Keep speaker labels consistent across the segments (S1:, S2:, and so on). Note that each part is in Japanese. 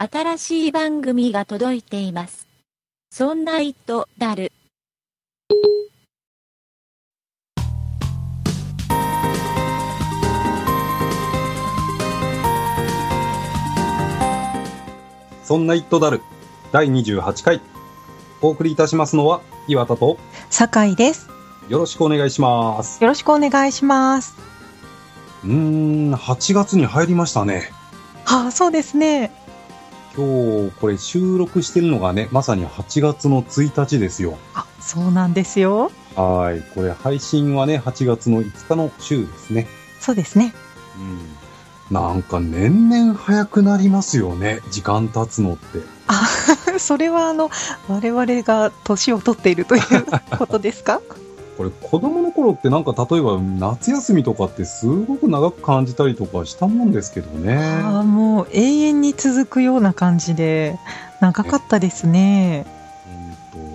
S1: 新しい番組が届いています。そんな糸だる。
S2: そんなイットダル第28回お送りいたしますのは岩田と
S3: 酒井です。
S2: よろしくお願いします
S3: よろしくお願いします。
S2: うーん8月に入りましたね
S3: はあ、そうですね。
S2: 今日これ収録してるのがねまさに8月の1日ですよ。
S3: あ、そうなんですよ。
S2: はい。これ配信はね8月の5日の週ですね。
S3: そうですね。
S2: うん。なんか年々早くなりますよね時間経つのって。
S3: あ、それはあの、我々が年を取っているということですか？
S2: これ子供の頃ってなんか例えば夏休みとかってすごく長く感じたりとかしたもんですけどね。
S3: ああ、もう永遠に続くような感じで、長かったですね。
S2: うん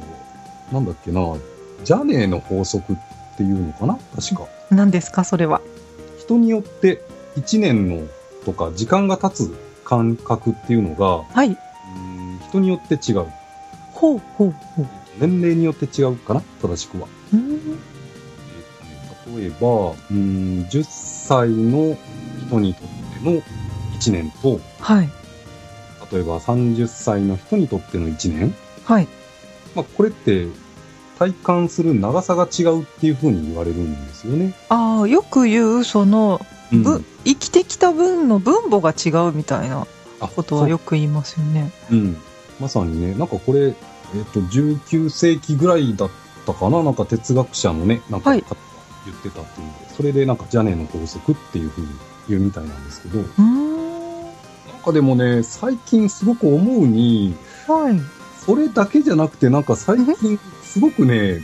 S2: と、なんだっけな、ジャネーの法則っていうのかな？確か。
S3: 何ですか、それは。
S2: 人によって1年のとか時間が経つ感覚っていうのが、
S3: はい。
S2: うん人によって違う。
S3: ほうほうほう。
S2: 年齢によって違うかな正しくは。
S3: うーん
S2: えー例えば、うん、10歳の人にとっての1年と、
S3: はい。
S2: 例えば30歳の人にとっての1年。
S3: はい。
S2: まあ、これって体感する長さが違うっていうふうに言われるんですよね。
S3: ああ、よく言う、その、
S2: うん
S3: ぶ生きてきた分の分母が違うみたいな
S2: あ
S3: ことはよく言いますよね。
S2: そううん。まさにね、なんかこれ、えっ、と、19世紀ぐらいだったかな？なんか哲学者のね、なんか言ってたっていうので、それでなんかジャネの法則っていうふうに言うみたいなんですけど、なん
S3: うーん。
S2: かでもね、最近すごく思うに、
S3: はい。
S2: それだけじゃなくてなんか最近すごくね、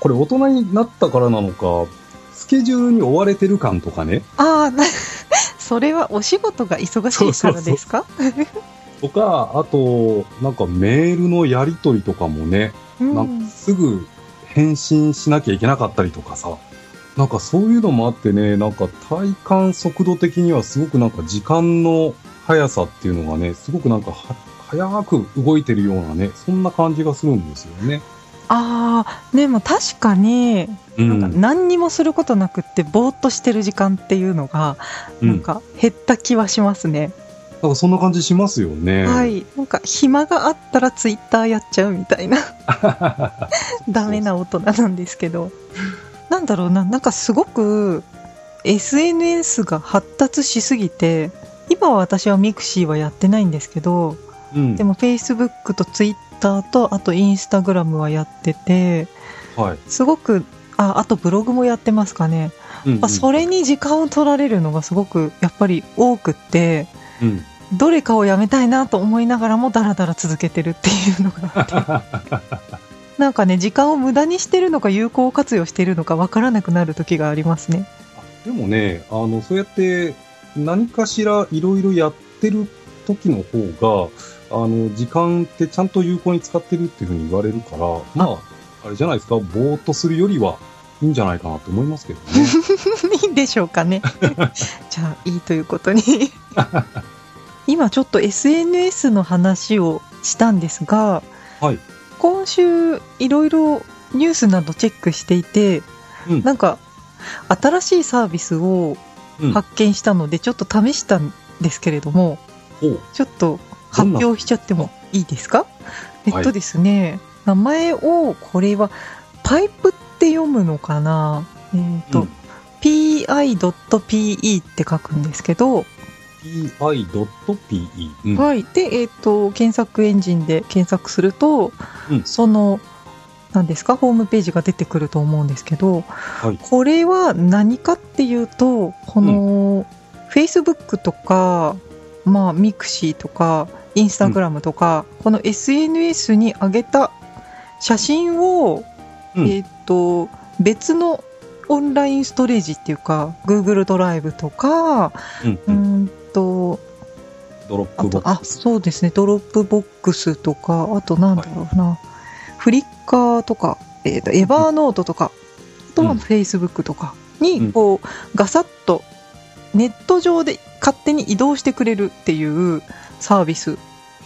S2: これ大人になったからなのか、スケジュールに追われてる感とかね、
S3: ああ、な それはお仕事が忙しいからですか？
S2: とか、あと、なんかメールのやり取りとかもね、
S3: うん
S2: なんかすぐ返信しなきゃいけなかったりとかさ、なんかそういうのもあってね、なんか体感速度的にはすごくなんか時間の速さっていうのがね、すごくなんかは早く動いてるようなね、そんな感じがするんですよね。
S3: ああ、でも確かに、
S2: う
S3: なんか何にもすることなくって、ぼーっとしてる時間っていうのが、
S2: うん
S3: なんか減った気はしますね。
S2: なんかそんな感じしますよね。
S3: はい。なんか暇があったらツイッターやっちゃうみたいな、ダメな大人なんですけど。なんだろうな、なんかすごく SNS が発達しすぎて、今は私はミクシーはやってないんですけど、
S2: うん。
S3: でも Facebook と Twitter とあと Instagram はやってて
S2: はい。
S3: すごくああとブログもやってますかね、
S2: うんうん
S3: あそれに時間を取られるのがすごくやっぱり多くって
S2: うん。
S3: どれかをやめたいなと思いながらもダラダラ続けてるっていうのがあって なんかね時間を無駄にしてるのか有効活用してるのかわからなくなる時がありますね
S2: でもね、あの、そうやって何かしらいろいろやってる時の方が、あの、時間ってちゃんと有効に使ってるっていうふうに言われるから、まあ、あれじゃないですか、ぼーっとするよりはいいんじゃないかなと思いますけどね。
S3: いいんでしょうかね じゃあいいということに 今ちょっと SNS の話をしたんですが
S2: はい。
S3: 今週いろいろニュースなどチェックしていて、
S2: うん
S3: なんか新しいサービスを
S2: うん
S3: 発見したのでちょっと試したんですけれども、
S2: ほう。
S3: ちょっと発表しちゃってもいいですか？えっとですね、名前をこれはパイプって読むのかな？えっ、と、
S2: うん。
S3: pi.pe って書くんですけど、
S2: pi.pe？うん。
S3: はい。で、えっ、と、検索エンジンで検索すると、
S2: うん。
S3: その、何ですか、ホームページが出てくると思うんですけど、
S2: はい。
S3: これは何かっていうと、この、Facebook とか、まあ、ミクシーとか、インスタグラムとか、この SNS に上げた写真を、
S2: うん。
S3: えっ、と、別のオンラインストレージっていうか、Google ドライブとか、
S2: うん
S3: う
S2: うん。
S3: んと、
S2: ドロップボックス。
S3: そうですね、ドロップボックスとか、あとなんだろうな、フリッカーとか、えっ、と、エバーノートとか、あとは
S2: うん。
S3: フェイスブックとか
S2: うん。
S3: に、こう、ガサッとネット上で勝手に移動してくれるっていうサービス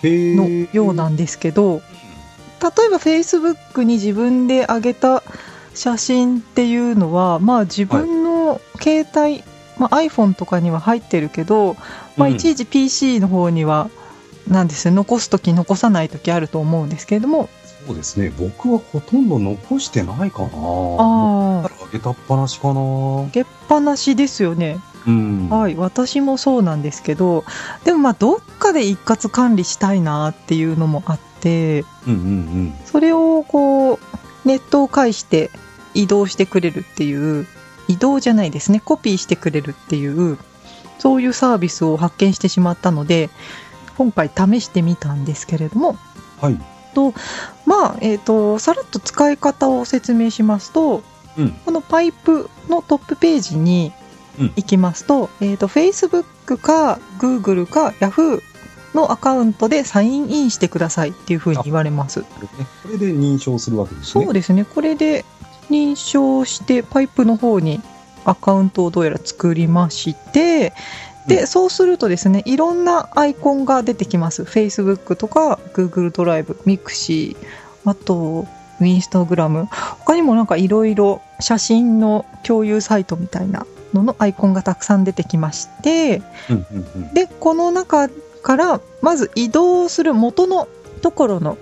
S2: へ
S3: の
S2: ー。
S3: ようなんですけど、例えば Facebook に自分で上げた写真っていうのは、まあ自分の携帯、まあ、iPhone とかには入ってるけど、まあ、
S2: うん
S3: いちいち PC の方には、なんですね、残すとき残さないときあると思うんですけれども、
S2: そうですね。僕はほとんど残してないかな。
S3: ああ、
S2: 上げたっぱなしかな。
S3: 上げっぱなしですよね。
S2: うん。
S3: はい、私もそうなんですけど、でもまあどっかで一括管理したいなっていうのもあって、
S2: うんうん
S3: それをこう、ネットを介して移動してくれるっていう、移動じゃないですね、コピーしてくれるっていう、そういうサービスを発見してしまったので、今回試してみたんですけれども、
S2: うん。はい。
S3: まあ、えっ、と、さらっと使い方を説明しますと、
S2: うん。
S3: このパイプのトップページに
S2: うん
S3: 行きますと、えっ、と、Facebook か Google か Yahoo のアカウントでサインインしてくださいっていうふうに言われます。
S2: これで認証するわけですね。
S3: そうですね。これで認証して、パイプの方にアカウントをどうやら作りまして、で、
S2: うん
S3: そうするとですね、いろんなアイコンが出てきます。Facebook とか Google ドライブ、Mixi、あと、Instagram。他にもなんかいろいろ写真の共有サイトみたいなののアイコンがたくさん出てきまして、
S2: うんうんうん。
S3: で、この中から、まず移動する元のところの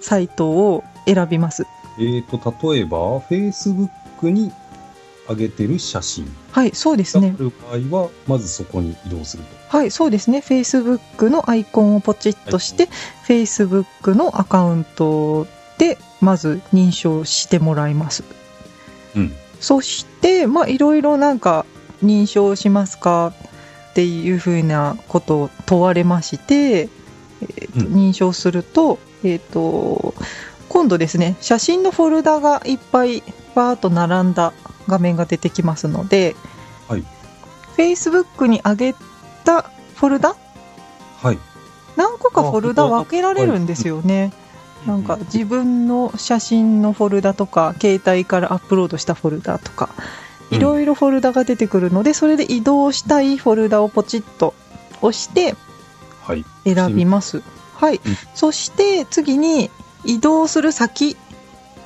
S3: サイトを選びます。
S2: えっ、と、例えば、Facebook に上げてる写真
S3: はい、そうですね。
S2: る場合は、まずそこに移動すると。
S3: はい、そうですね。Facebook のアイコンをポチッとして、Facebook のアカウントで、まず認証してもらいます。
S2: うん。
S3: そして、まあ、いろいろなんか、認証しますかっていうふうなことを問われまして、えーと
S2: うん
S3: 認証すると、えっ、と、今度ですね、写真のフォルダがいっぱいバーっと並んだ画面が出てきますので、
S2: はい。
S3: Facebook に上げたフォルダ？
S2: はい。
S3: 何個かフォルダ分けられるんですよね。なんか自分の写真のフォルダとか、携帯からアップロードしたフォルダとか、
S2: うん
S3: いろいろフォルダが出てくるので、それで移動したいフォルダをポチッと押して
S2: はい。
S3: 選びます。はい。そして次に移動する先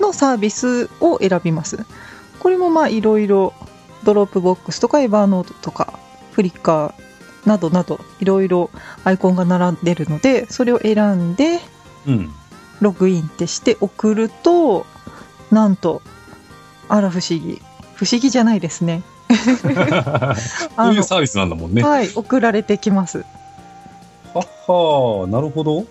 S3: のサービスを選びます。これもまあいろいろドロップボックスとかエバーノートとかフリッカーなどなどいろいろアイコンが並んでるので、それを選んで
S2: うん。
S3: ログインってして送ると、なんと、あら不思議。不思議じゃないですね。
S2: そういうサービスなんだもんね。は
S3: はい、送られてきます。
S2: はなるほど。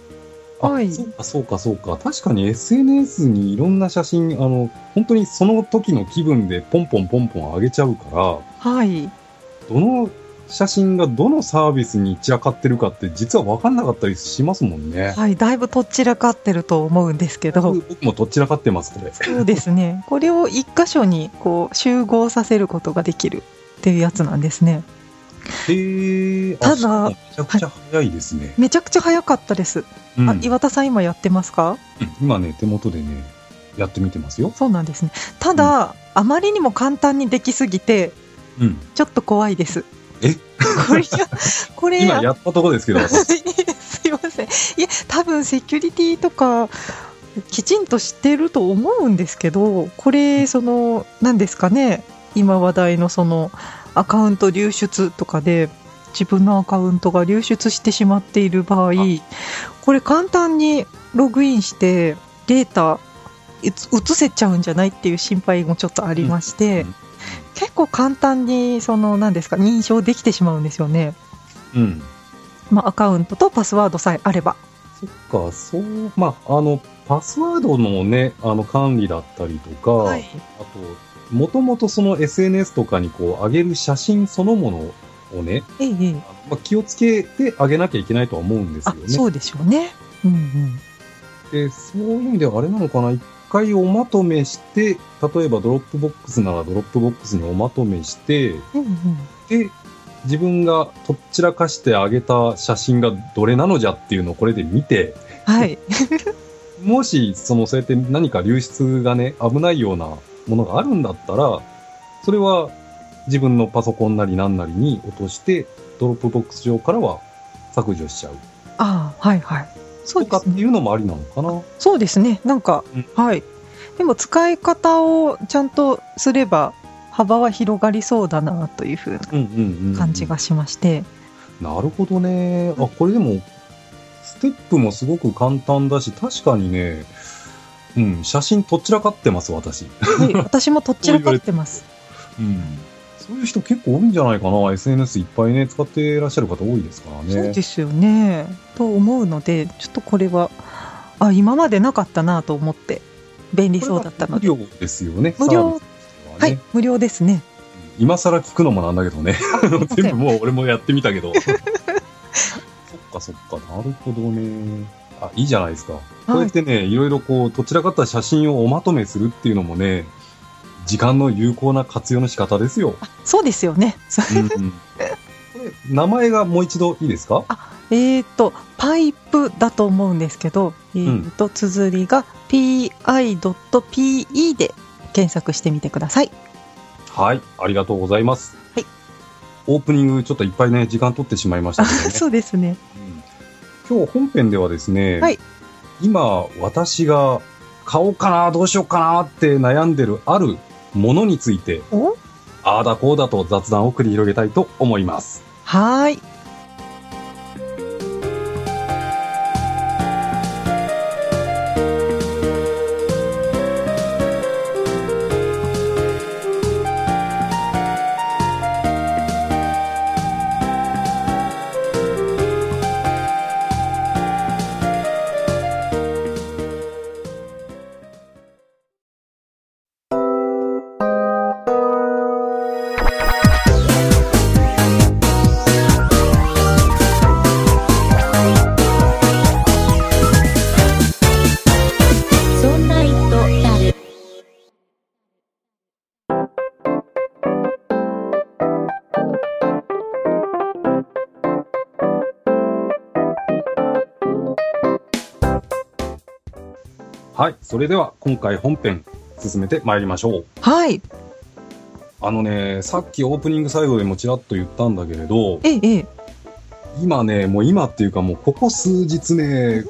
S2: あ、
S3: はい
S2: そうか、そうか、そうか。確かに SNS にいろんな写真、あの、本当にその時の気分でポンポンポンポン上げちゃうから、
S3: はい。
S2: どの写真がどのサービスに散らかってるかって実は分かんなかったりしますもんね。
S3: はい、だいぶとっちらかってると思うんですけど、
S2: 僕僕もどっちらかってます、これ。
S3: そうですね。これを一箇所にこう集合させることができるっていうやつなんですね。
S2: へえ。
S3: ただ
S2: あめちゃくちゃ早いですね。
S3: めちゃくちゃ早かったです。
S2: うん
S3: あ、岩田さん今やってますか？
S2: うん今ね、手元でね、やってみてますよ。
S3: そうなんですね。ただ、あまりにも簡単にできすぎて、
S2: うん。
S3: ちょっと怖いです。
S2: え？
S3: これ、これ、
S2: 今やったとこですけど、私
S3: すいません。いや、多分セキュリティとか、きちんとしてると思うんですけど、これ、その、何ですかね、今話題のその、アカウント流出とかで、自分のアカウントが流出してしまっている場合、これ簡単にログインして、データ、移移せちゃうんじゃないっていう心配もちょっとありまして、
S2: うん
S3: 結構簡単に、その、何ですか、認証できてしまうんですよね。
S2: うん。
S3: まあ、アカウントとパスワードさえあれば。
S2: そっか、そう、まあ、あの、パスワードのね、あの、管理だったりとか、
S3: はい。
S2: あと、もともとその SNS とかにこう、上げる写真そのものをね、
S3: ええ
S2: まあ、気をつけて上げなきゃいけないとは思うんですよね。
S3: あそうでしょうね。うんうん。
S2: で、そういう意味ではあれなのかな、一回おまとめして、例えばドロップボックスならドロップボックスにおまとめして、
S3: うんうん。
S2: で、自分がとっちらかして上げた写真がどれなのじゃっていうのをこれで見て、
S3: はい。
S2: もし、その、そうやって何か流出がね、危ないようなものがあるんだったら、それは、自分のパソコンなりなんなりに落として、ドロップボックス上からは削除しちゃう。
S3: ああ、はいはい。そう
S2: とかっ。ていうのもありなのかな？
S3: そうですね。なんか、
S2: うん
S3: はい。でも使い方をちゃんとすれば、幅は広がりそうだなというふうな
S2: うんうんうん、うん。
S3: 感じがしまして。
S2: なるほどね。あ、これでも、ステップもすごく簡単だし、確かにね、うん、写真とっちらかってます、私。
S3: はい、私もとっちらかってます。
S2: うん。そういう人結構多いんじゃないかな。SNS いっぱいね、使っていらっしゃる方多いですからね。
S3: そうですよね。と思うので、ちょっとこれは、あ、今までなかったなと思って、便利そうだったので。
S2: 無料ですよね。
S3: 無料
S2: ね
S3: はい、無料ですね。
S2: 今更聞くのもなんだけどね。全部もう俺もやってみたけど。そっかそっか、なるほどね。あ、いいじゃないですか。こうやってね、いろいろこう、どちらかった写真をおまとめするっていうのもね、時間の有効な活用の仕方ですよ。
S3: そうですよね。そう
S2: うん名前がもう一度いいですか？
S3: えっと、パイプだと思うんですけど、えっと、綴りが pi.pe で検索してみてください。
S2: はい、ありがとうございます。
S3: はい。
S2: オープニングちょっといっぱいね、時間取ってしまいましたね。
S3: そうですね。
S2: うん今日本編ではですね、
S3: はい
S2: 今私が買おうかな、どうしようかなって悩んでるあるものについて、
S3: お？
S2: ああだこうだと雑談を繰り広げたいと思います。
S3: はーい。
S2: はい、それでは今回本編進めてまいりましょう。
S3: はい。
S2: あのね、さっきオープニング最後でもちらっと言ったんだけれど、
S3: ええ、ええ。
S2: 今ね、もう今っていうかもうここ数日ね、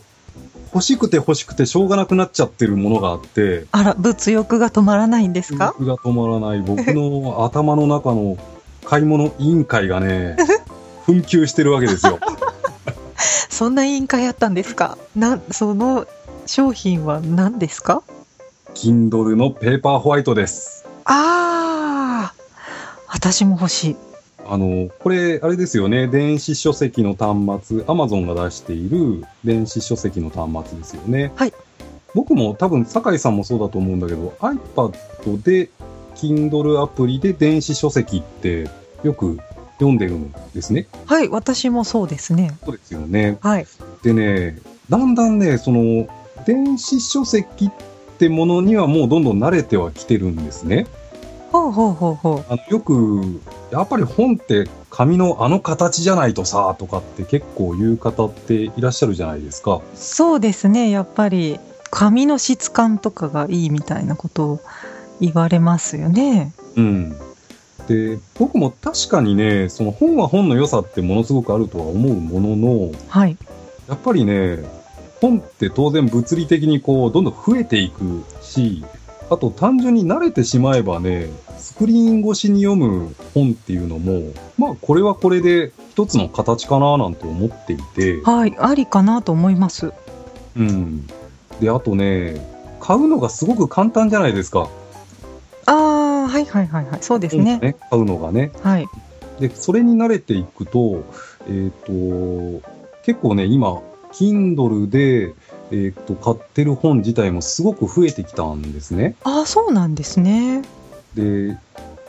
S2: 欲しくて欲しくてしょうがなくなっちゃってるものがあって、
S3: あら、物欲が止まらないんですか？
S2: 記憶が止まらない 僕の頭の中の買い物委員会がね、紛糾してるわけですよ。
S3: そんな委員会あったんですか？な、その商品は何ですか
S2: ？Kindle のペーパーホワイトです。
S3: ああ、私も欲しい。
S2: あの、これ、あれですよね、電子書籍の端末、Amazon が出している電子書籍の端末ですよね。
S3: はい。
S2: 僕も多分、酒井さんもそうだと思うんだけど、iPad で、Kindle アプリで電子書籍ってよく読んでるんですね。
S3: はい、私もそうですね。
S2: そうですよね。
S3: はい。
S2: でね、だんだんね、その、電子書籍ってものにはもうどんどん慣れてはきてるんですね。
S3: ほうほうほうほう。
S2: あのよく、やっぱり本って紙のあの形じゃないとさ、とかって結構言う方っていらっしゃるじゃないですか。
S3: そうですね、やっぱり紙の質感とかがいいみたいなことを言われますよね。
S2: うん。で、僕も確かにね、その本は本の良さってものすごくあるとは思うものの、
S3: はい。
S2: やっぱりね、本って当然物理的にこう、どんどん増えていくし、あと単純に慣れてしまえばね、スクリーン越しに読む本っていうのも、まあこれはこれで一つの形かななんて思っていて、
S3: はい、ありかなと思います。
S2: うん。で、あとね、買うのがすごく簡単じゃないですか。
S3: ああ、はいはいはいはい。そうですね。
S2: ね買うのがね。
S3: はい。
S2: で、それに慣れていくと、えっ、と、結構ね、今、Kindle で、えっ、と、買ってる本自体もすごく増えてきたんですね。
S3: ああ、そうなんですね。
S2: で、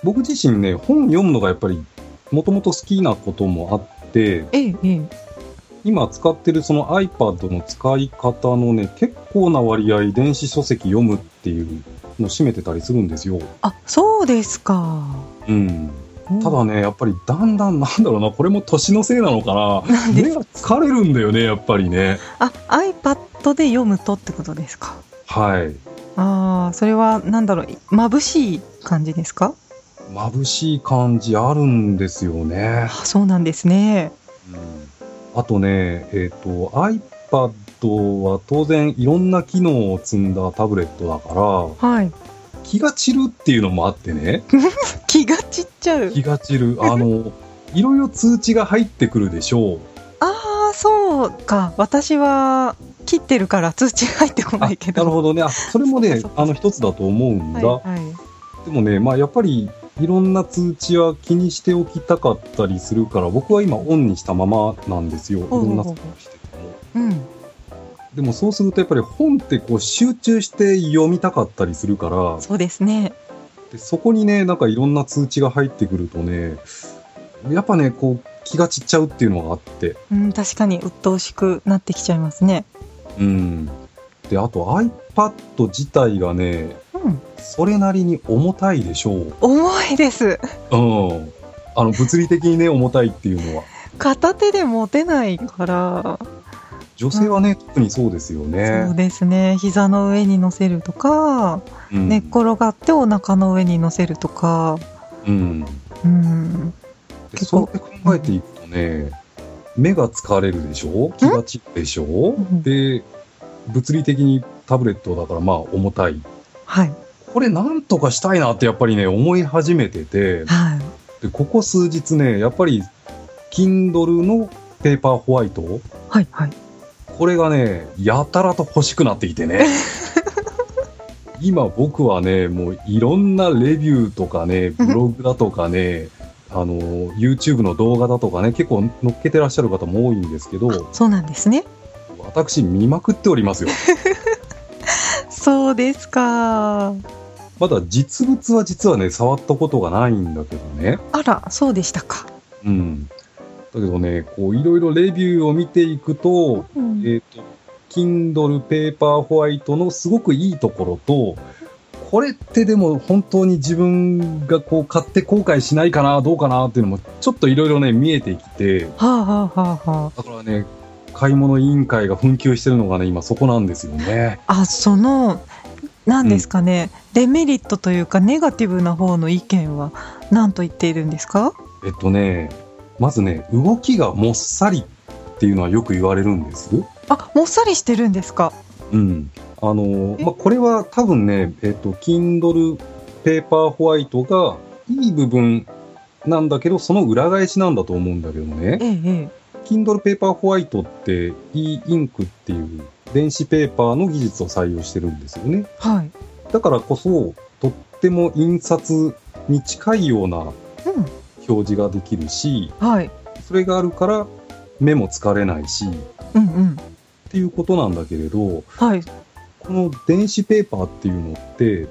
S2: 僕自身ね、本読むのがやっぱり、もともと好きなこともあって、
S3: ええ、ええ。
S2: 今使ってるその iPad の使い方のね、結構な割合電子書籍読むっていうのを占めてたりするんですよ。
S3: あ、そうですか。
S2: うん。ただね、やっぱりだんだんなんだろうな、これも年のせいなのかな。目が疲れるんだよね、やっぱりね。
S3: あ、iPad で読むとってことですか？
S2: はい。
S3: ああ、それはなんだろう、眩しい感じですか？
S2: 眩しい感じあるんですよね
S3: あ。そうなんですね。
S2: あとね、えっ、と、iPad は当然いろんな機能を積んだタブレットだから、
S3: はい。
S2: 気が散るっていうのもあってね、
S3: 気がちゃう。
S2: 気が散る。あの、いろいろ通知が入ってくるでしょう。
S3: ああ、そうか。私は切ってるから通知入ってこないけど。
S2: なるほどね。あ、それもねあの一つだと思うんだ。
S3: はい、はい。
S2: でもね、まあやっぱりいろんな通知は気にしておきたかったりするから、僕は今オンにしたままなんですよ。いろ
S3: ん
S2: な作業してても。
S3: うん。
S2: でもそうするとやっぱり本ってこう集中して読みたかったりするから、
S3: そうですね。
S2: でそこにね、なんかいろんな通知が入ってくるとね、やっぱね、こう気が散っちゃうっていうのがあって。
S3: うん、確かに鬱陶しくなってきちゃいますね。
S2: うん。で、あと iPad 自体がね、
S3: うん。
S2: それなりに重たいでしょう。
S3: 重いです。
S2: うん。あの、物理的にね、重たいっていうのは。
S3: 片手で持てないから、
S2: 女性はね、特にそうですよ
S3: そう
S2: ね。
S3: ですね。膝の上に乗せるとか、
S2: うん
S3: 寝っ転がってお腹の上に乗せるとか、
S2: うん。
S3: うん。
S2: でそうやって考えていくとね、目が疲れるでしょ？気が散るでしょ？
S3: ん
S2: で、物理的にタブレットだからまあ重たい。
S3: はい。
S2: これなんとかしたいなってやっぱりね、思い始めてて、
S3: はい。
S2: でここ数日ね、やっぱり、Kindle のペーパーホワイト？
S3: はい。はい。
S2: これがね、やたらと欲しくなってきてね。今僕はね、もういろんなレビューとかね、ブログだとかね、あの、YouTube の動画だとかね、結構載っけてらっしゃる方も多いんですけど、
S3: そうなんですね。
S2: 私見まくっておりますよ。
S3: そうですか。
S2: まだ実物は実はね、触ったことがないんだけどね。
S3: あら、そうでしたか。
S2: うん。だけどね、こういろいろレビューを見ていくと、
S3: うん。
S2: えっ、と、Kindle ペーパーホワイトのすごくいいところと、これってでも本当に自分がこう買って後悔しないかな、どうかなっていうのもちょっといろいろね見えてきて、
S3: はあ、はあはあは
S2: だからね、買い物委員会が紛糾してるのがね、今そこなんですよね。
S3: あ、あ、その、何ですかね、デメリットというか、ネガティブな方の意見は何と言っているんですか？
S2: えっとね、まずね、動きがもっさりっていうのはよく言われるんです。
S3: あ、もっさりしてるんですか？
S2: うん。あの、
S3: え？
S2: まあ、これは多分ね、えっと、Kindle ペーパーホワイトがいい部分なんだけど、その裏返しなんだと思うんだけどね。
S3: ええ、え
S2: Kindle ペーパーホワイトって e インクっていう電子ペーパーの技術を採用してるんですよね。
S3: え。はい。
S2: だからこそ、とっても印刷に近いような
S3: うん。
S2: 表示ができるし、
S3: はい。
S2: それがあるから目も疲れないし、
S3: うんうん。
S2: っていうことなんだけれど、
S3: はい。
S2: この電子ペーパーっていうのって、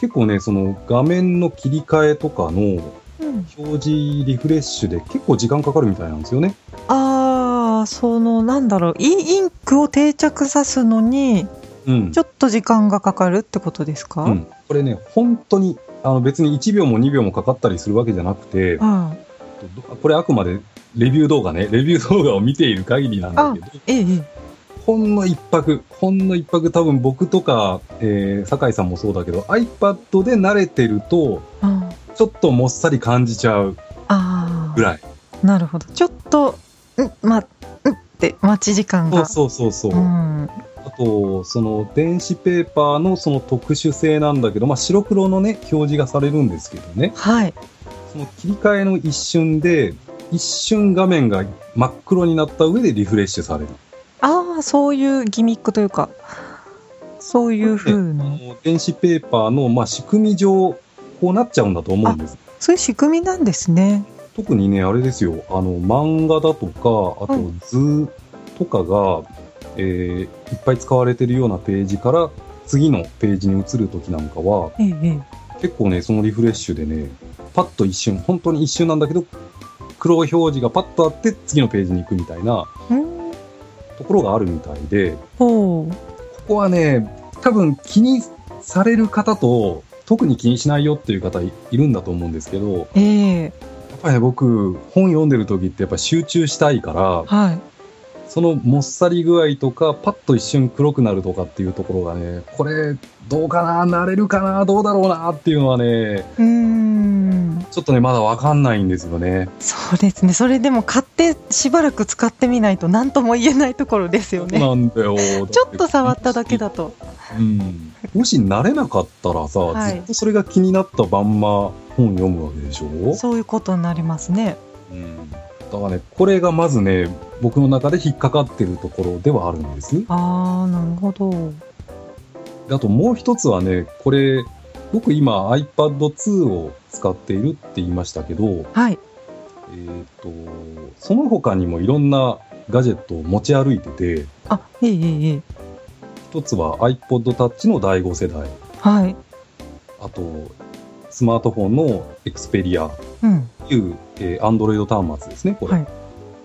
S2: 結構ね、その画面の切り替えとかの
S3: うん、
S2: 表示リフレッシュで結構時間かかるみたいなんですよね。
S3: ああ、その、なんだろう、イインクを定着さすのに、
S2: うん。
S3: ちょっと時間がかかるってことですか、
S2: うん、これね、本当に、あの別に1秒も2秒もかかったりするわけじゃなくて、
S3: は
S2: これあくまでレビュー動画ね、レビュー動画を見ている限りなんだけど、
S3: い。ええ、ええ。
S2: ほんの一泊、ほんの一泊多分僕とか、えー、酒井さんもそうだけど、iPad で慣れてると、
S3: あ
S2: ちょっともっさり感じちゃう
S3: あ
S2: ぐらい。
S3: ー、なるほど。ちょっと、ん、ま、んって待ち時間が。
S2: そうそうそうそう。
S3: うん。
S2: あと、その電子ペーパーのその特殊性なんだけど、まあ白黒のね、表示がされるんですけどね、
S3: はい。
S2: その切り替えの一瞬で、一瞬画面が真っ黒になった上でリフレッシュされる。
S3: ああ、そういうギミックというか、そういう風
S2: あ
S3: に。
S2: の電子ペーパーの、まあ、仕組み上、こうなっちゃうんだと思うんです。
S3: そういう仕組みなんですね。
S2: 特にね、あれですよ、あの、漫画だとか、あと
S3: うん
S2: 図とかが、えーいっぱい使われてるようなページから、次のページに移るときなんかは、
S3: ええ、ええ。
S2: 結構ね、そのリフレッシュでね、パッと一瞬、本当に一瞬なんだけど、黒表示がパッとあって、次のページに行くみたいな
S3: うん。
S2: ところがあるみたいで。ここはね、多分気にされる方と、特に気にしないよっていう方いいるんだと思うんですけど、
S3: ええ
S2: やっぱりね、僕、本読んでる時ってやっぱ集中したいから、
S3: はい。
S2: そのもっさり具合とか、パッと一瞬黒くなるとかっていうところがね、これ、どうかな、なれるかな、どうだろうなっていうのはね、
S3: うーん。
S2: ちょっとね、まだわかんないんですよね。
S3: そうですね。それでも買ってしばらく使ってみないと何とも言えないところですよね。
S2: なんだよ。
S3: ちょっと触っただけだと。
S2: うん。もし慣れなかったらさ、
S3: はい
S2: ずっとそれが気になったまんま本読むわけでしょ？
S3: そういうことになりますね。
S2: うん。だからね、これがまずね、僕の中で引っかかってるところではあるんです。
S3: あー、なるほど。
S2: であともう一つはね、これ、僕今 iPad2 を使っているって言いましたけど、
S3: はい。
S2: えっ、と、その他にもいろんなガジェットを持ち歩いてて、
S3: あ、ええええええ。
S2: 一つは iPod Touch の第5世代、
S3: はい。
S2: あと、スマートフォンの Xperia
S3: うん。
S2: という、えー、Android 端末ですね、これ。
S3: はい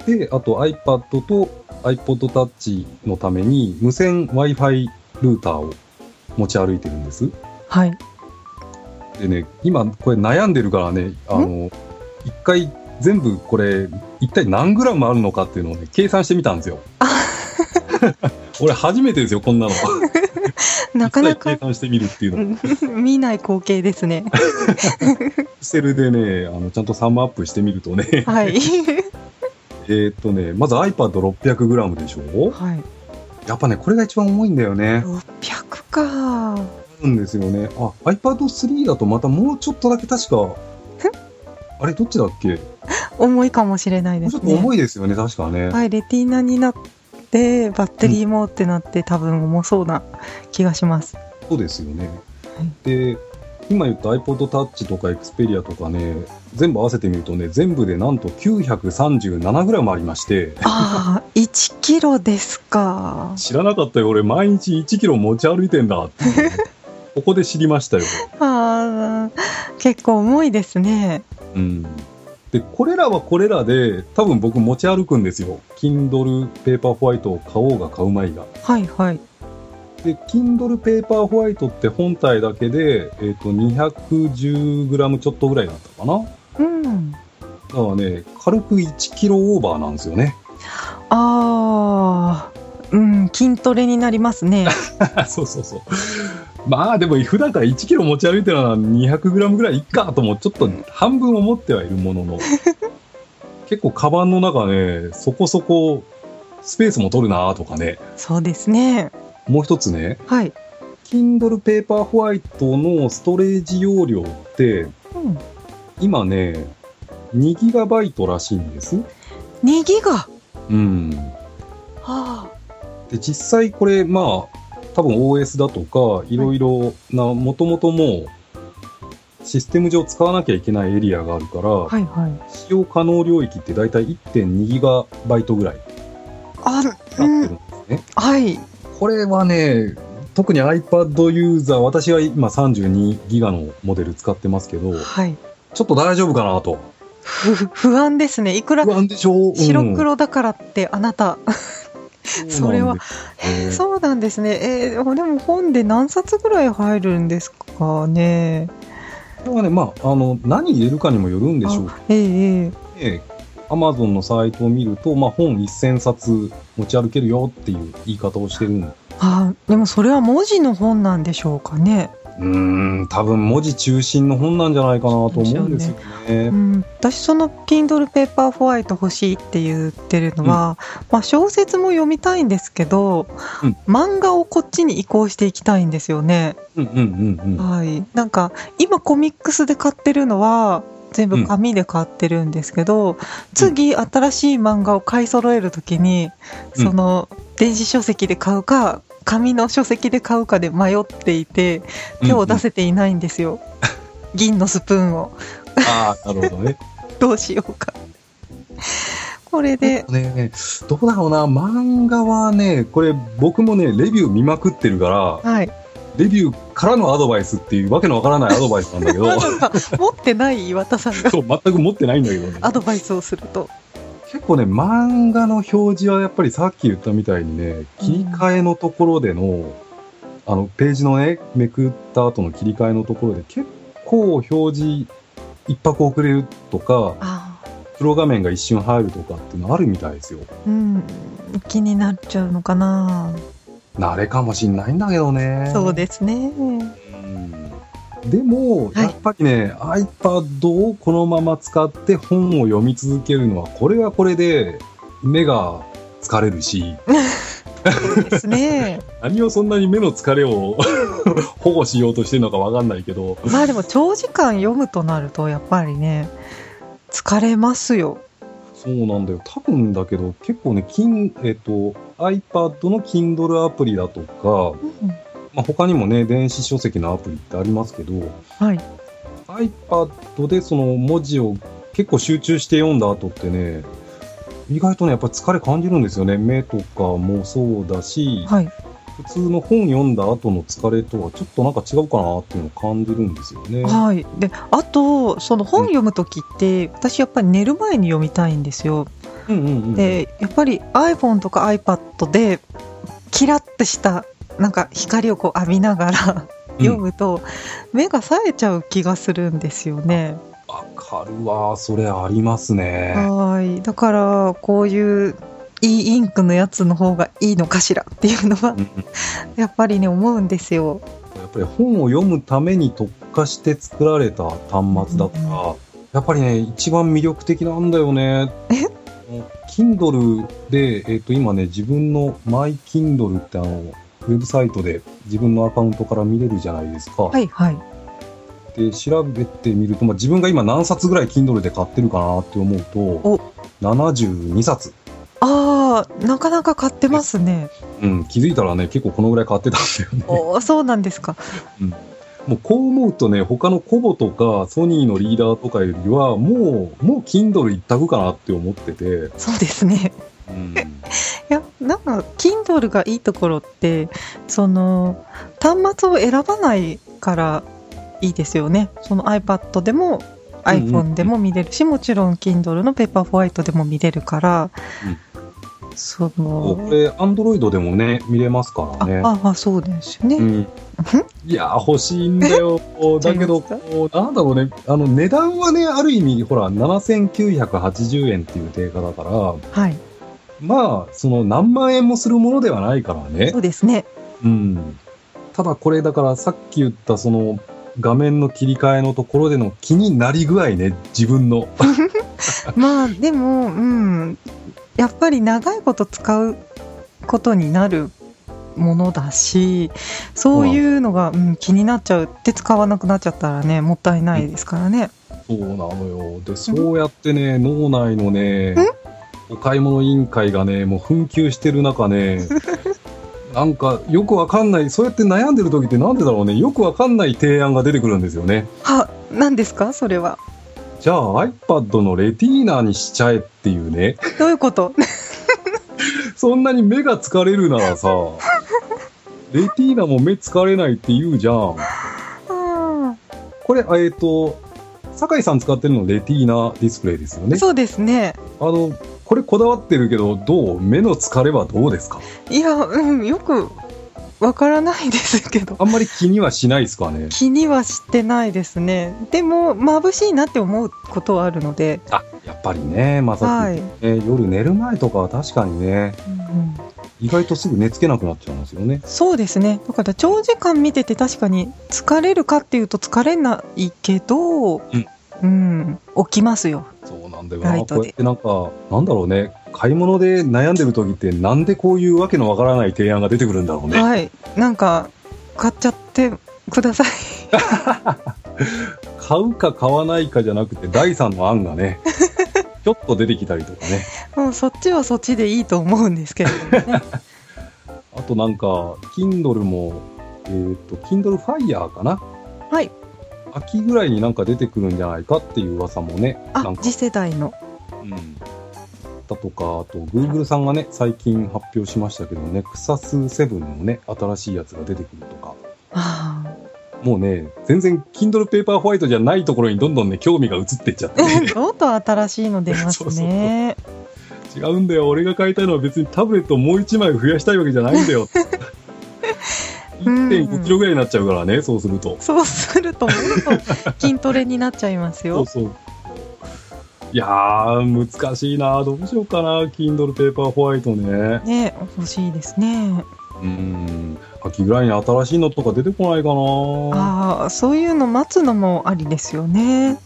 S2: で、あと iPad と iPod Touch のために無線 Wi-Fi ルーターを持ち歩いてるんです。
S3: はい。
S2: でね、今これ悩んでるからね、あの、一回全部これ、一体何グラムあるのかっていうのをね、計算してみたんですよ。俺初めてですよ、こんなの。
S3: なかなか
S2: 計算してみるっていうの。
S3: 見ない光景ですね。
S2: セルでね、あの、ちゃんとサムアップしてみるとね、
S3: はい。
S2: えーっとね、まず iPad600g でしょ？
S3: はい。
S2: やっぱね、これが一番重いんだよね。
S3: 600か。
S2: あるんですよね。あ、iPad3 だとまたもうちょっとだけ確か、あれ、どっちだっけ？
S3: 重いかもしれない
S2: もうちょっと
S3: ですね。
S2: 重いですよね、確かね。
S3: はい、レティーナになって、バッテリーもってなって、多分重そうな気がします。
S2: そうですよね。
S3: はい
S2: で、今言った iPod Touch とか Xperia とかね、全部合わせてみるとね、全部でなんと 937g ありまして、
S3: ああ、1キロですか。
S2: 知らなかったよ、俺毎日1キロ持ち歩いてんだってここで知りましたよ。
S3: ああ、結構重いですね。
S2: うん。で、これらはこれらで、多分僕持ち歩くんですよ。Kindle Paperwhite を買おうが買うまいが。
S3: はいはい。
S2: で、Kindle Paperwhite って本体だけで、えっ、と、210g ちょっとぐらいだったかな。
S3: うん。
S2: だからね、軽く1キロオーバーなんですよね。
S3: ああ、うん、筋トレになりますね。
S2: そうそうそう。まあでも普段から1キロ持ち歩いてるのは200グラムぐらいいっかともちょっと半分思ってはいるものの。結構カバンの中ね、そこそこスペースも取るなとかね。
S3: そうですね。
S2: もう一つね、
S3: はい。
S2: Kindle Paperwhite のストレージ容量って
S3: うん。
S2: 今ね、2ギガバイトらしいんです。
S3: 2ギガ？
S2: うん。
S3: は
S2: で、実際これ、まあ、多分 OS だとか、いろいろな、もともともう、システム上使わなきゃいけないエリアがあるから、
S3: あ。はいはい。
S2: 使用可能領域ってだいたい1.2ギガバイトぐらい
S3: あ、
S2: なってる
S3: うん。
S2: んですね。
S3: はい。
S2: これはね、特に iPad ユーザー、私は今32ギガのモデル使ってますけど、
S3: はい。
S2: ちょっと大丈夫かなと。
S3: ふ不安ですね。いくら白黒だからって、あなた。それは、
S2: そうなんですね
S3: そうなんですね。えーでも本で何冊ぐらい入るんですかね？
S2: これはね、まあ、あの、何入れるかにもよるんでしょう
S3: あええええ
S2: けど、Amazon のサイトを見ると、まあ、本1000冊持ち歩けるよっていう言い方をしてるん
S3: あでもそれは文字の本なんでしょうかね？
S2: うーん、多分文字中心の本なんじゃないかなと思うんですよね。
S3: うん、私その Kindle Paperwhite 欲しいって言ってるのは、まあ小説も読みたいんですけど、
S2: うん
S3: 漫画をこっちに移行していきたいんですよね。
S2: うんうんうんうん。
S3: はい。なんか今コミックスで買ってるのは全部紙で買ってるんですけど、次新しい漫画を買い揃えるときに、
S2: うん
S3: その電子書籍で買うか、紙の書籍で買うかで迷っていて、手を出せていないんですよ。銀のスプーンを。
S2: ああ、なるほどね。
S3: どうしようか。これで、
S2: ねどうだろうな、漫画はね、これ僕もね、レビュー見まくってるから、
S3: はい。
S2: レビューからのアドバイスっていうわけのわからないアドバイスなんだけど、
S3: 持ってない？岩田さんが
S2: そう、全く持ってないんだけどね。
S3: アドバイスをすると。
S2: 結構ね、漫画の表示はやっぱりさっき言ったみたいにね、切り替えのところでの、あの、ページのね、めくった後の切り替えのところで結構表示一泊遅れるとか、
S3: あ
S2: 黒画面が一瞬入るとかっていうのあるみたいですよ。
S3: うん。気になっちゃうのかな。
S2: 慣れかもしんないんだけどね。
S3: そうですね。
S2: うんでも、
S3: はい
S2: やっぱりね、iPad をこのまま使って本を読み続けるのは、これはこれで目が疲れるし、
S3: そうですね。
S2: 何をそんなに目の疲れを 保護しようとしてるのかわかんないけど、
S3: まあでも長時間読むとなるとやっぱりね疲れますよ。
S2: そうなんだよ。多分だけど、結構ね、金えっ、と、iPad の Kindle アプリだとか、まあ、他にもね、電子書籍のアプリってありますけど、
S3: はい。
S2: iPad でその文字を結構集中して読んだ後ってね、意外とね、やっぱり疲れ感じるんですよね。目とかもそうだし、
S3: はい。
S2: 普通の本読んだ後の疲れとはちょっとなんか違うかなっていうのを感じるんですよね。
S3: はい。で、あと、その本読むときって、私やっぱり寝る前に読みたいんですよ。
S2: うんうんうん。
S3: で、やっぱり iPhone とか iPad で、キラッとした、なんか光をこう浴びながら読むと、目が冴えちゃう気がするんですよね。
S2: わかるわ。それありますね。
S3: はい。だから、こういう、いいインクのやつの方がいいのかしらっていうのは
S2: うん、うん
S3: やっぱりね、思うんですよ。
S2: やっぱり本を読むために特化して作られた端末だから、やっぱりね、一番魅力的なんだよね。
S3: え
S2: ？Kindle で、えっ、と、今ね、自分の MyKindle ってあの、ウェブサイトで自分のアカウントから見れるじゃないですか。
S3: はいはい。
S2: で、調べてみると、まあ、自分が今何冊ぐらい Kindle で買ってるかなって思うと
S3: お、
S2: 72冊。
S3: ああ、なかなか買ってますね。
S2: うん、気づいたらね、結構このぐらい買ってたんだよね。
S3: おーそうなんですか。
S2: もうこう思うとね、他のコボとかソニーのリーダーとかよりは、もう、もう Kindle 一択かなって思ってて、
S3: そうですね。
S2: うん、
S3: いや、なんか、Kindle がいいところって、その、端末を選ばないからいいですよね。その iPad でも、
S2: うんうん
S3: iPhone でも見れるし、もちろん Kindle のペーパーホワイトでも見れるから、そ
S2: こ
S3: の、
S2: れ、Android でもね、見れますから
S3: あ、
S2: ね。
S3: あ、あそうですよね。
S2: うん、いや、欲しいんだよ。だけど、なんだろうね、あの、値段はね、ある意味、ほら、7980円っていう定価だから、
S3: はい。
S2: まあ、その何万円もするものではないからね
S3: そ。うですね。
S2: うん。ただこれだからさっき言ったその画面の切り替えのところでの気になり具合ね、自分の。
S3: まあ、でも、うん、やっぱり長いこと使うことになるものだし、そういうのが、うん、気になっちゃうって使わなくなっちゃったらね、もったいないですからね。
S2: そうなのよ。で、そうやってね、脳内のね、お買い物委員会がね、もう紛糾してる中ね、なんかよくわかんない、そうやって悩んでる時ってなんでだろうね、よくわかんない提案が出てくるんですよね。
S3: は、何ですか？それは。
S2: じゃあ iPad のレティーナにしちゃえっていうね。
S3: どういうこと？
S2: そんなに目が疲れるならさ、レティーナも目疲れないって言うじゃん。
S3: あ
S2: これ、えっ、と、酒井さん使ってるのレティーナディスプレイですよね。
S3: ーそうですね。
S2: あの、これこだわってるけど、どう？目の疲れはどうですか？
S3: いや、うん、よくわからないですけど。
S2: あんまり気にはしないですかね？
S3: 気にはしてないですね。でも、眩しいなって思うことはあるので、
S2: あ、やっぱりね、まさ
S3: はい。
S2: き、ね夜寝る前とかは確かにね、
S3: うん
S2: 意外とすぐ寝つけなくなっちゃうんですよね。
S3: そうですね。だから長時間見てて確かに疲れるかっていうと疲れないけど、
S2: うん
S3: うん、起きますよ。
S2: んだよな。こうやってなんか、なんだろうね、買い物で悩んでる時ってなんでこういうわけのわからない提案が出てくるんだろうね。
S3: はい。なんか、買っちゃってください。
S2: 買うか買わないかじゃなくて、第三の案がね、ちょっと出てきたりとかね。
S3: もうそっちはそっちでいいと思うんですけれどもね。
S2: あとなんか、Kindle も、えっ、と、Kindle Fire かな？
S3: はい。
S2: 秋ぐらいになんか出てくるんじゃないかっていう噂もね、なん、か
S3: あ次、世代の。
S2: うん。だとか、あと、Google さんがね、最近発表しましたけど、Nexus 7のね、新しいやつが出てくるとか。
S3: あ
S2: もうね、全然 Kindle Paper White じゃないところにどんどんね、興味が移ってっちゃってね。
S3: あ。どんどん新しいの出ますね。
S2: 違うんだよ、俺が買いたいのは別にタブレットをもう1枚増やしたいわけじゃないんだよ。1.5キロぐらいになっちゃうからね、そうすると。
S3: そうすると、もっと筋トレになっちゃいますよ。
S2: そうそう。いやー、難しいな。どうしようかな。Kindle Paper White ね。
S3: ね、欲しいですね。
S2: うん。秋ぐらいに新しいのとか出てこないかな。
S3: ああ、そういうの待つのもありですよね。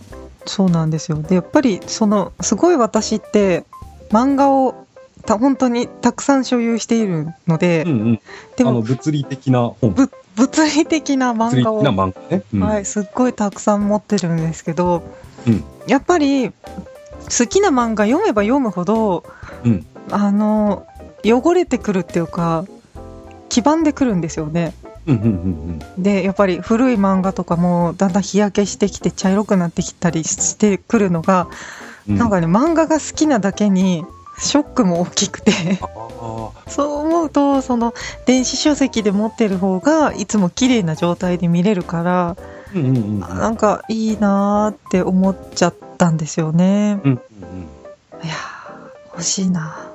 S3: そうなんですよ。で、やっぱり、その、すごい私って、漫画をた本当にたくさん所有しているので、
S2: うんうん。あの、
S3: でも、
S2: 物理的な本。
S3: ぶ物理的な漫画を、
S2: な漫画ね。うん
S3: はい、すっごいたくさん持ってるんですけど、
S2: うん
S3: やっぱり、好きな漫画読めば読むほど、
S2: うん
S3: あの、汚れてくるっていうか、黄ばんでくるんですよね。
S2: うんうんうん
S3: でやっぱり古い漫画とかもだんだん日焼けしてきて茶色くなってきたりしてくるのが、
S2: うん。
S3: なんかね漫画が好きなだけにショックも大きくて。そう思うとその電子書籍で持ってる方がいつも綺麗な状態で見れるから
S2: うんうんうんうん。
S3: なんかいいなーって思っちゃったんですよね。
S2: うんうんうん。
S3: いやー欲しいな。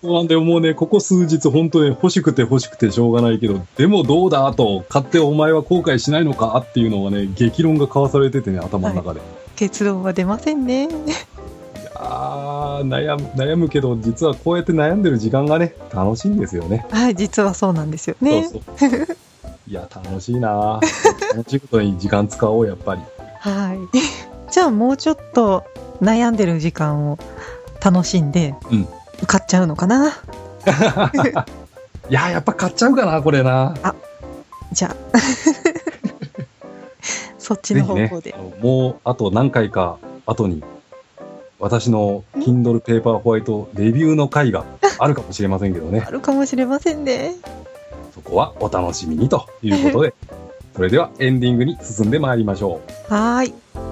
S2: そうなんだよ、もうね、ここ数日、本当に欲しくて欲しくてしょうがないけど、でもどうだと、買ってお前は後悔しないのかっていうのがね、激論が交わされててね、頭の中で。い、
S3: 結論は出ませんね
S2: やー悩む、悩むけど、実はこうやって悩んでる時間がね、楽しいんですよね。
S3: はい実はそうなんですよね
S2: そうそう。いや、楽しいな楽しいことに時間使おう、やっぱり。
S3: はい。じゃあもうちょっと悩んでる時間を楽しんで、
S2: うん
S3: 買っちゃうのかな？
S2: いや、やっぱ買っちゃうかな、これな。
S3: じゃあ。そっちの方向で。
S2: あのもうあと何回か後に私の Kindle Paper White レビューの回があるかもしれませんけどね
S3: あるかもしれませんね。
S2: そこはお楽しみにということで それではエンディングに進んでまいりましょう
S3: はーい。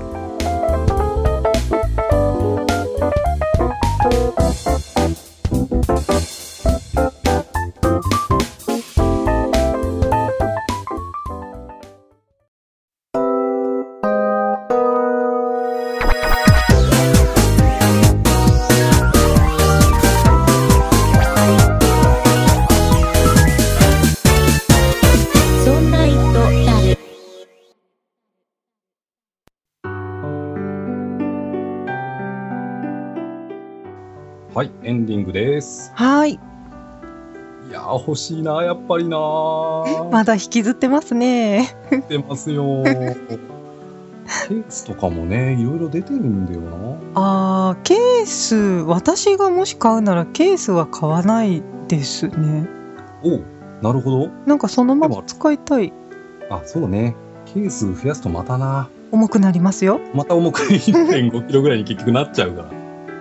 S2: グです
S3: はーい。
S2: いやー欲しいなやっぱりな
S3: まだ引きずってますね。
S2: 出ますよ ケースとかもねいろいろ出てるんだよな
S3: あー、ケース、私がもし買うならケースは買わないですね。
S2: おうなるほど
S3: なんかそのまま使いたい。
S2: あそうねケース増やすとまたな
S3: 重くなりますよ。
S2: また重く1.5キロぐらいに結局なっちゃうから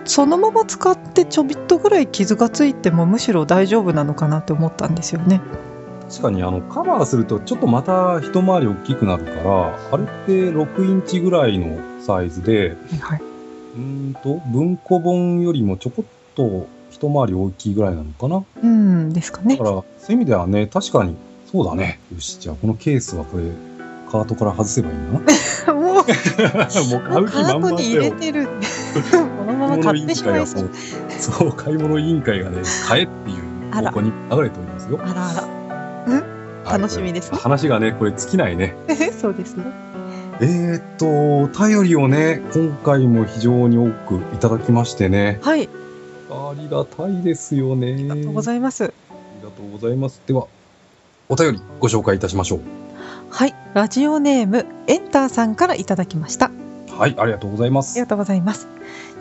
S3: そのまま使ってちょびっとぐらい傷がついてもむしろ大丈夫なのかなって思ったんですよね。
S2: 確かにあのカバーするとちょっとまた一回り大きくなるからあれって6インチぐらいのサイズで
S3: はい。
S2: うーんと文庫本よりもちょこっと一回り大きいぐらいなのかな？
S3: うんですかね
S2: だか。らそういう意味ではね確かにそうだねよしじゃあこのケースはこれカートから外せばいいんだな
S3: もう、
S2: もう買う気
S3: カー
S2: 満々だ
S3: トに入れ
S2: よ
S3: てる。まま買ってしまいそう。
S2: そう買い物委員会がね買えっていう
S3: あら
S2: 方向に流れておりますよ
S3: あらあ
S2: はい
S3: 楽しみですね
S2: 話がねこれ尽きないね
S3: ら。そうですね。
S2: えーっと、お便りをね、今回も非常に多くいただきましてね、
S3: はい。
S2: ありがたいですよね。
S3: ありがとうございます。
S2: ありがとうございます。では、お便りご紹介いたしましょう。
S3: はい。ラジオネーム、エンターさんからいただきました。あ
S2: はい、ありがとうございます。
S3: りがとうございます。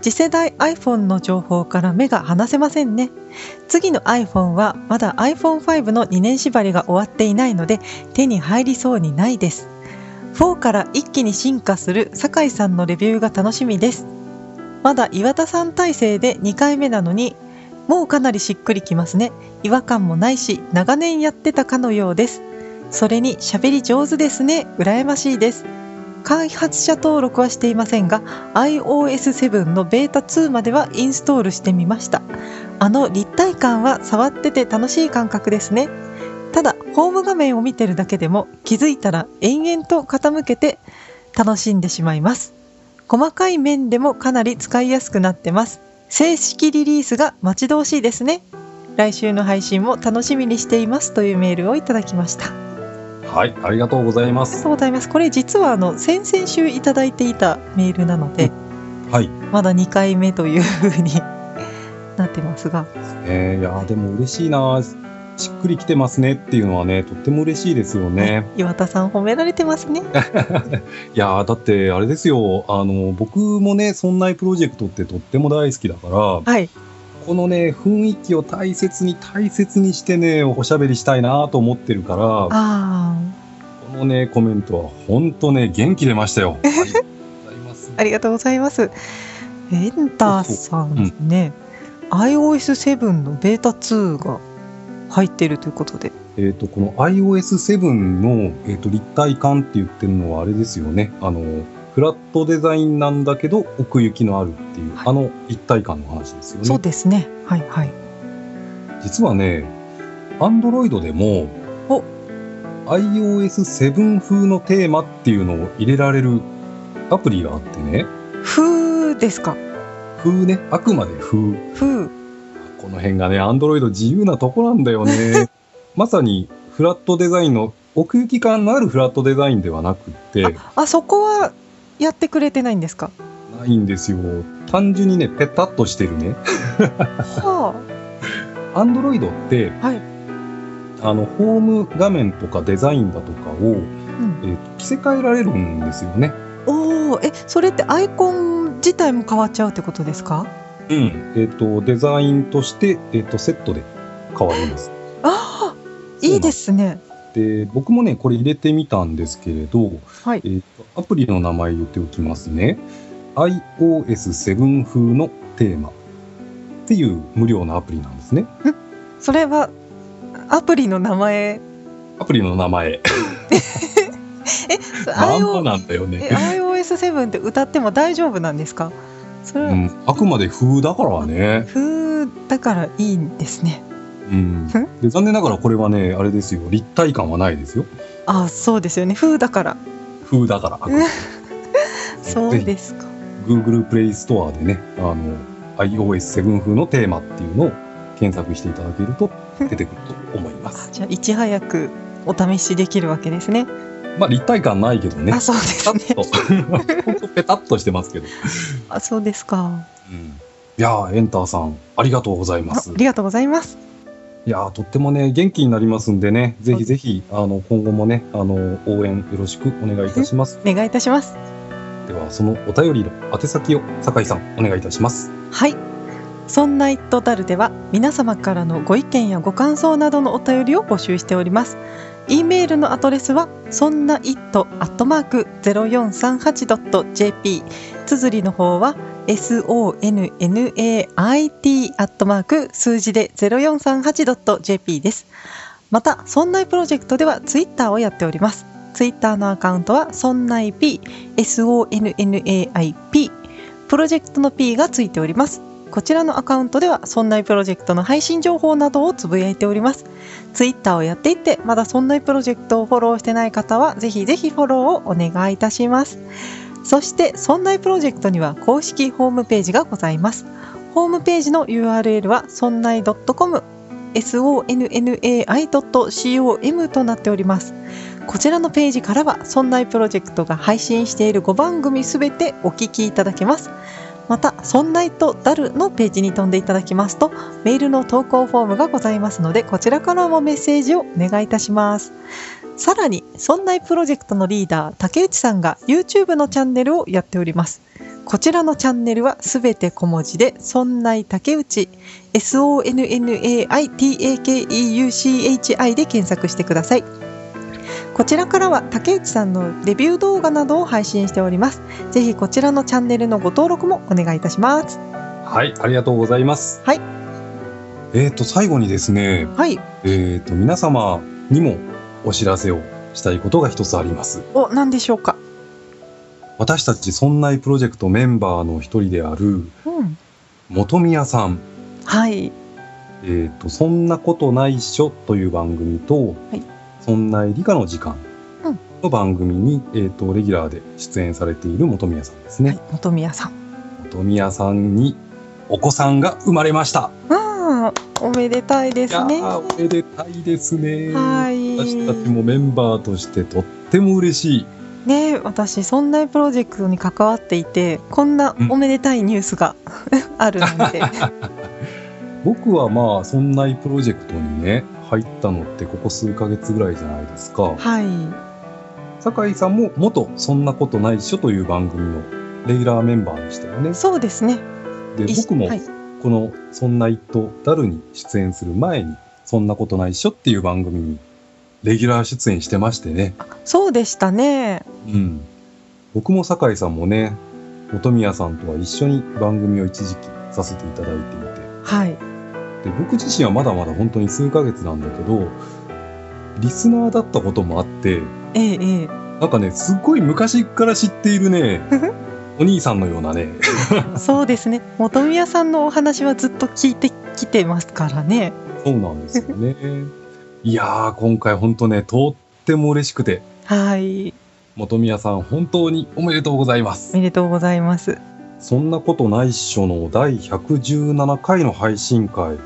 S3: 次世代 iPhone の情報から目が離せませんね。次の iPhone はまだ iPhone5 の2年縛りが終わっていないので手に入りそうにないです。4から一気に進化する酒井さんのレビューが楽しみです。まだ岩田さん体制で2回目なのにもうかなりしっくりきますね。違和感もないし長年やってたかのようです。それに喋り上手ですね。羨ましいです。開発者登録はしていませんが iOS7 のベータ2まではインストールしてみました。あの立体感は触ってて楽しい感覚ですね。ただホーム画面を見てるだけでも気づいたら延々と傾けて楽しんでしまいます。細かい面でもかなり使いやすくなってます。正式リリースが待ち遠しいですね。来週の配信も楽しみにしていますというメールをいただきました。
S2: はい、ありがとうございま
S3: ありが
S2: す。
S3: とうございます。これ実はあの先々週いただいていたメールなので、
S2: はい。
S3: まだ2回目というふうに なってますが。
S2: えー、いやーでも嬉しいなしっくりきてますねっていうのはね、とっても嬉しいですよね。
S3: 岩田さん褒められてますね。
S2: いやーだってあれですよ、あの、僕もね、そんなプロジェクトってとっても大好きだから、
S3: はい。
S2: このね、雰囲気を大切に大切にしてね、おしゃべりしたいなと思ってるから、
S3: あ
S2: このね、コメントは本当ね、元気出ましたよ。ありがとうございます。
S3: エンターさんね、iOS7 のベータ2が入ってるということで。
S2: えっ、と、この iOS7 の、えー、と立体感って言ってるのはあれですよね。あの、フラットデザインなんだけど奥行きのあるっていう、
S3: はい
S2: あの立体感の話ですよ
S3: そう
S2: ね。
S3: ですね。はいはい。
S2: 実はね、Android でも
S3: お
S2: iOS7 風のテーマっていうのを入れられるアプリがあってね、
S3: 風ですか？
S2: 風ね、あくまで風。
S3: 風。
S2: この辺がね、Android 自由なとこなんだよね。まさにフラットデザインの奥行き感のあるフラットデザインではなくって、
S3: あ、そこはやってくれてないんですか？
S2: ないんですよ。単純にね、ペタッとしてるね。
S3: は
S2: Android って、
S3: あ。はい。
S2: あの、ホーム画面とかデザインだとかを、
S3: うん、
S2: えーと着せ替えられるんですよね。
S3: おお、え、それってアイコン自体も変わっちゃうってことですか？
S2: うん。えっ、と、デザインとして、えっ、と、セットで変わります。
S3: ああ、いいですね。
S2: で、僕もね、これ入れてみたんですけれど、
S3: はい
S2: え。ーとアプリの名前言っておきますね。iOS7 風のテーマっていう無料のアプリなんですね。
S3: それは、アプリの名前、
S2: アプリの名前。
S3: え、
S2: まんまなんだよね。
S3: え iOS7 って歌っても大丈夫なんですか？それは、
S2: うん、あくまで風だからね。
S3: 風だからいいんですね。
S2: うん。で、残念ながらこれはね、あれですよ。立体感はないですよ。
S3: あそうですよね。風だから。
S2: 風だから。
S3: そうですか。
S2: Google プレイストアでね、あの、iOS7 風のテーマっていうのを検索していただけると 出てくると思います。
S3: じゃあ、いち早くお試しできるわけですね。
S2: まあ、立体感ないけどね。
S3: あ、そうですね。
S2: ほんと ペタッとしてますけど。
S3: あ、そうですか。
S2: うんいやー、エンターさん、ありがとうございま
S3: あ
S2: す。
S3: ありがとうございます。
S2: いやー、とってもね、元気になりますんでね、ぜひぜひ、あの、今後もね、あの、応援よろしくお願いいたします。
S3: お願いいたします。
S2: では、そのお便りの宛先を、酒井さん、お願いいたします。
S3: はい。そんなイットダルでは皆様からのご意見やご感想などのお便りを募集しております。e メールのアドレスはそんな it アットマーク 0438.jp 綴りの方は sonnait アットマーク数字で 0438.jp です。また、そんないプロジェクトではツイッターをやっております。ツイッターのアカウントはそんない p sonnaip プロジェクトの P がついております。こちらのアカウントでは、そんないプロジェクトの配信情報などをつぶやいております。ツイッターをやっていて、まだそんないプロジェクトをフォローしてない方は、ぜひぜひフォローをお願いいたします。そして、そんないプロジェクトには公式ホームページがございます。ホームページの URL は、そんない .com、sonnai.com となっております。こちらのページからは、そんないプロジェクトが配信している5番組すべてお聞きいただけます。また、そんないとダルのページに飛んでいただきますと、メールの投稿フォームがございますので、こちらからもメッセージをお願いいたします。さらに、そんないプロジェクトのリーダー、竹内さんが YouTube のチャンネルをやっております。こちらのチャンネルはすべて小文字で、そんない竹内、SONNAITAKEUCHI で検索してください。こちらからは竹内さんのレビュー動画などを配信しております。ぜひこちらのチャンネルのご登録もお願いいたします。
S2: はい、ありがとうございます。
S3: はい。
S2: えっ、と、最後にですね、
S3: はい。
S2: えっ、と、皆様にもお知らせをしたいことが一つあります。
S3: お、何でしょうか？
S2: 私たち、そんないプロジェクトメンバーの一人である、
S3: うん。
S2: 本宮さん、
S3: はい。
S2: えっ、と、そんなことないっしょという番組と、
S3: はい
S2: そんな理科の時間
S3: うん
S2: の番組に、えっ、と、レギュラーで出演されている本宮さんですね。
S3: はい。本宮さん。
S2: 本宮さんにお子さんが生まれました。
S3: ああ、おめでたいですね。
S2: ーおめでたいですね。
S3: はい。
S2: 私たちもメンバーとしてとっても嬉しい。
S3: ねえ私そんなプロジェクトに関わっていてこんなおめでたいニュースが、あるなんて
S2: 僕はまあ、そんなプロジェクトにね、入ったのってここ数ヶ月ぐらいじゃないですか。
S3: はい
S2: 酒井さんも元そんなことないっしょという番組のレギュラーメンバーでしたよね。
S3: そうですね
S2: で、
S3: い
S2: 僕も
S3: はい
S2: このそんな一とダルに出演する前に、そんなことないっしょっていう番組にレギュラー出演してましてね。
S3: そうでしたね。
S2: うん。僕も酒井さんもね、本宮さんとは一緒に番組を一時期させていただいていて、
S3: はい。
S2: で僕自身はまだまだ本当に数ヶ月なんだけど、リスナーだったこともあって、
S3: ええええ。
S2: なんかね、すっごい昔から知っているね、お兄さんのようなね、
S3: そうですね。本宮さんのお話はずっと聞いてきてますからね。
S2: そうなんですよね。いやー、今回本当ね、とっても嬉しくて、
S3: はい。
S2: 本宮さん本当におめでとうございます。
S3: お。めでとうございます。
S2: そんなことないっしょの第117回の配信会。
S3: はい。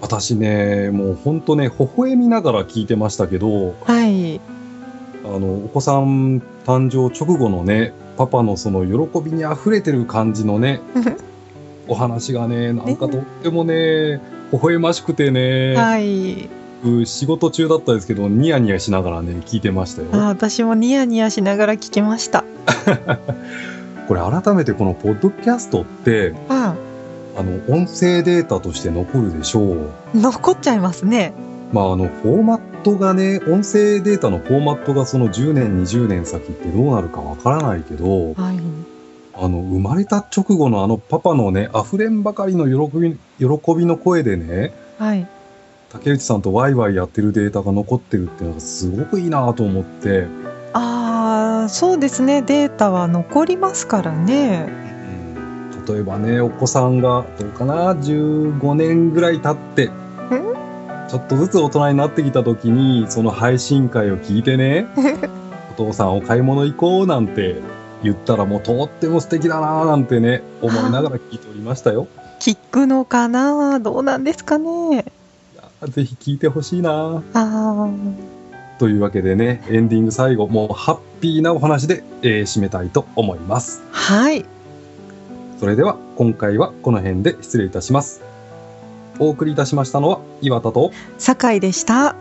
S2: 私ね、もう本当ね、微笑みながら聞いてましたけど、
S3: はい。
S2: あの、お子さん誕生直後のね、パパのその喜びに溢れてる感じのね、お話がね、なんかとってもね、微笑ましくてね、
S3: はい
S2: 僕仕事中だったですけど、ニヤニヤしながらね、聞いてましたよ。
S3: あ私もニヤニヤしながら聞きました。
S2: これ改めてこのポッドキャストって、
S3: あ
S2: あの、音声データとして残るでしょう。
S3: 残っちゃいますね。
S2: まあ、あの、フォーマットがね、音声データのフォーマットがその10年、20年先ってどうなるかわからないけど、
S3: はい。
S2: あの、生まれた直後のあのパパのね、溢れんばかりの喜び、喜びの声でね、
S3: はい
S2: 竹内さんとワイワイやってるデータが残ってるっていうのがすごくいいなと思って、
S3: ああそうですね。データは残りますからね。
S2: うん例えばね、お子さんが、どうかな、15年ぐらい経って、ちょっとずつ大人になってきた時に、その配信会を聞いてね、お父さんお買い物行こうなんて言ったらもうとっても素敵だななんてね、思いながら聞いておりましたよ。
S3: 聞くのかな？どうなんですかね？
S2: ぜひ聞いてほしいな
S3: あ
S2: というわけでね、エンディング最後、もうハッピーなお話で、えー締めたいと思います。
S3: あはい
S2: それでは今回はこの辺で失礼いたします。お送りいたしましたのは岩田と
S3: 酒井でした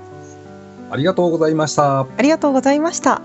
S2: ありがとうございました。
S3: ありがとうございました